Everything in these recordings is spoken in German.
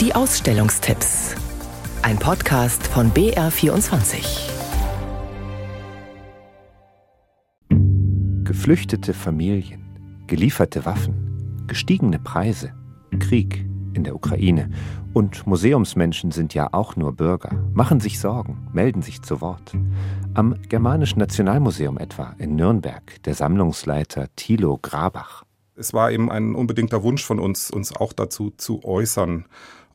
Die Ausstellungstipps. Ein Podcast von BR24. Geflüchtete Familien, gelieferte Waffen, gestiegene Preise, Krieg in der Ukraine und Museumsmenschen sind ja auch nur Bürger, machen sich Sorgen, melden sich zu Wort. Am Germanischen Nationalmuseum etwa in Nürnberg der Sammlungsleiter Thilo Grabach. Es war eben ein unbedingter Wunsch von uns, uns auch dazu zu äußern.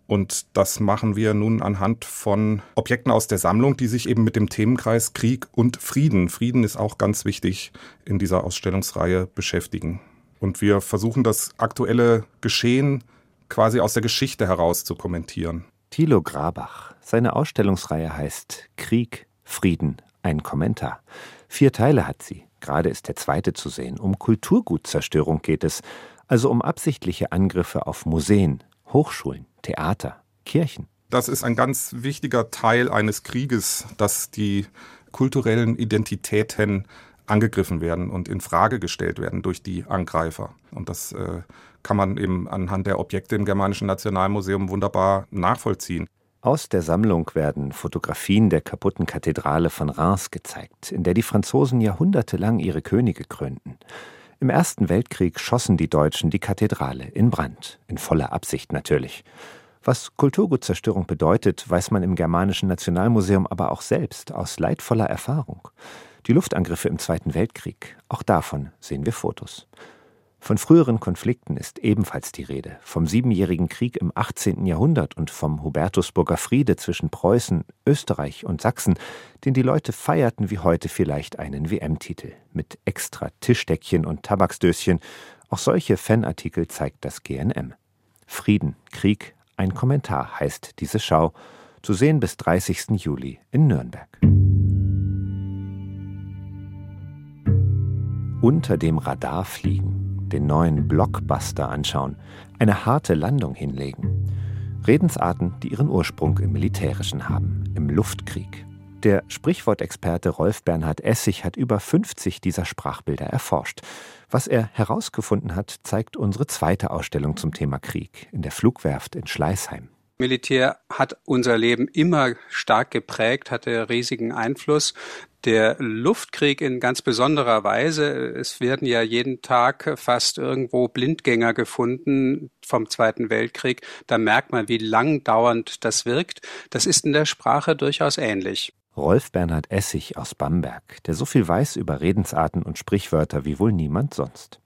Und das machen wir nun anhand von Objekten aus der Sammlung, die sich eben mit dem Themenkreis Krieg und Frieden, Frieden ist auch ganz wichtig in dieser Ausstellungsreihe beschäftigen. Und wir versuchen das aktuelle Geschehen quasi aus der Geschichte heraus zu kommentieren. Thilo Grabach. Seine Ausstellungsreihe heißt Krieg, Frieden, ein Kommentar. Vier Teile hat sie. Gerade ist der zweite zu sehen. Um Kulturgutzerstörung geht es, also um absichtliche Angriffe auf Museen, Hochschulen, Theater, Kirchen. Das ist ein ganz wichtiger Teil eines Krieges, dass die kulturellen Identitäten angegriffen werden und in Frage gestellt werden durch die Angreifer. Und das äh, kann man eben anhand der Objekte im Germanischen Nationalmuseum wunderbar nachvollziehen. Aus der Sammlung werden Fotografien der kaputten Kathedrale von Reims gezeigt, in der die Franzosen jahrhundertelang ihre Könige krönten. Im Ersten Weltkrieg schossen die Deutschen die Kathedrale in Brand, in voller Absicht natürlich. Was Kulturgutzerstörung bedeutet, weiß man im Germanischen Nationalmuseum aber auch selbst aus leidvoller Erfahrung. Die Luftangriffe im Zweiten Weltkrieg, auch davon sehen wir Fotos. Von früheren Konflikten ist ebenfalls die Rede, vom Siebenjährigen Krieg im 18. Jahrhundert und vom Hubertusburger Friede zwischen Preußen, Österreich und Sachsen, den die Leute feierten wie heute vielleicht einen WM-Titel, mit extra Tischdeckchen und Tabaksdöschen. Auch solche Fanartikel zeigt das GNM. Frieden, Krieg, ein Kommentar heißt diese Schau, zu sehen bis 30. Juli in Nürnberg. Unter dem Radar fliegen den neuen Blockbuster anschauen, eine harte Landung hinlegen. Redensarten, die ihren Ursprung im Militärischen haben, im Luftkrieg. Der Sprichwortexperte Rolf Bernhard Essig hat über 50 dieser Sprachbilder erforscht. Was er herausgefunden hat, zeigt unsere zweite Ausstellung zum Thema Krieg in der Flugwerft in Schleißheim. Militär hat unser Leben immer stark geprägt, hatte riesigen Einfluss. Der Luftkrieg in ganz besonderer Weise. Es werden ja jeden Tag fast irgendwo Blindgänger gefunden vom Zweiten Weltkrieg. Da merkt man, wie lang dauernd das wirkt. Das ist in der Sprache durchaus ähnlich. Rolf Bernhard Essig aus Bamberg, der so viel weiß über Redensarten und Sprichwörter wie wohl niemand sonst.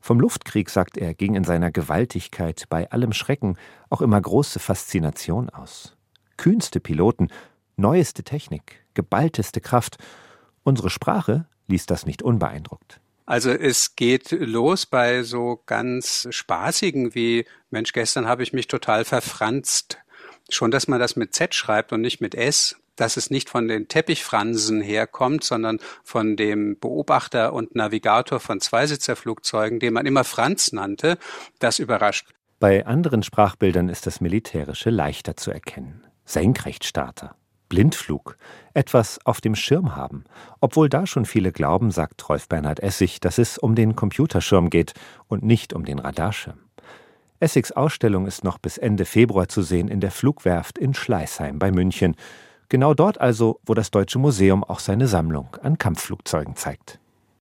Vom Luftkrieg, sagt er, ging in seiner Gewaltigkeit bei allem Schrecken auch immer große Faszination aus. Kühnste Piloten, neueste Technik, geballteste Kraft. Unsere Sprache ließ das nicht unbeeindruckt. Also es geht los bei so ganz spaßigen wie Mensch, gestern habe ich mich total verfranst. Schon, dass man das mit Z schreibt und nicht mit S dass es nicht von den Teppichfransen herkommt, sondern von dem Beobachter und Navigator von Zweisitzerflugzeugen, den man immer Franz nannte, das überrascht. Bei anderen Sprachbildern ist das Militärische leichter zu erkennen. Senkrechtstarter, Blindflug, etwas auf dem Schirm haben. Obwohl da schon viele glauben, sagt Rolf Bernhard Essig, dass es um den Computerschirm geht und nicht um den Radarschirm. Essigs Ausstellung ist noch bis Ende Februar zu sehen in der Flugwerft in Schleißheim bei München. Genau dort also, wo das Deutsche Museum auch seine Sammlung an Kampfflugzeugen zeigt.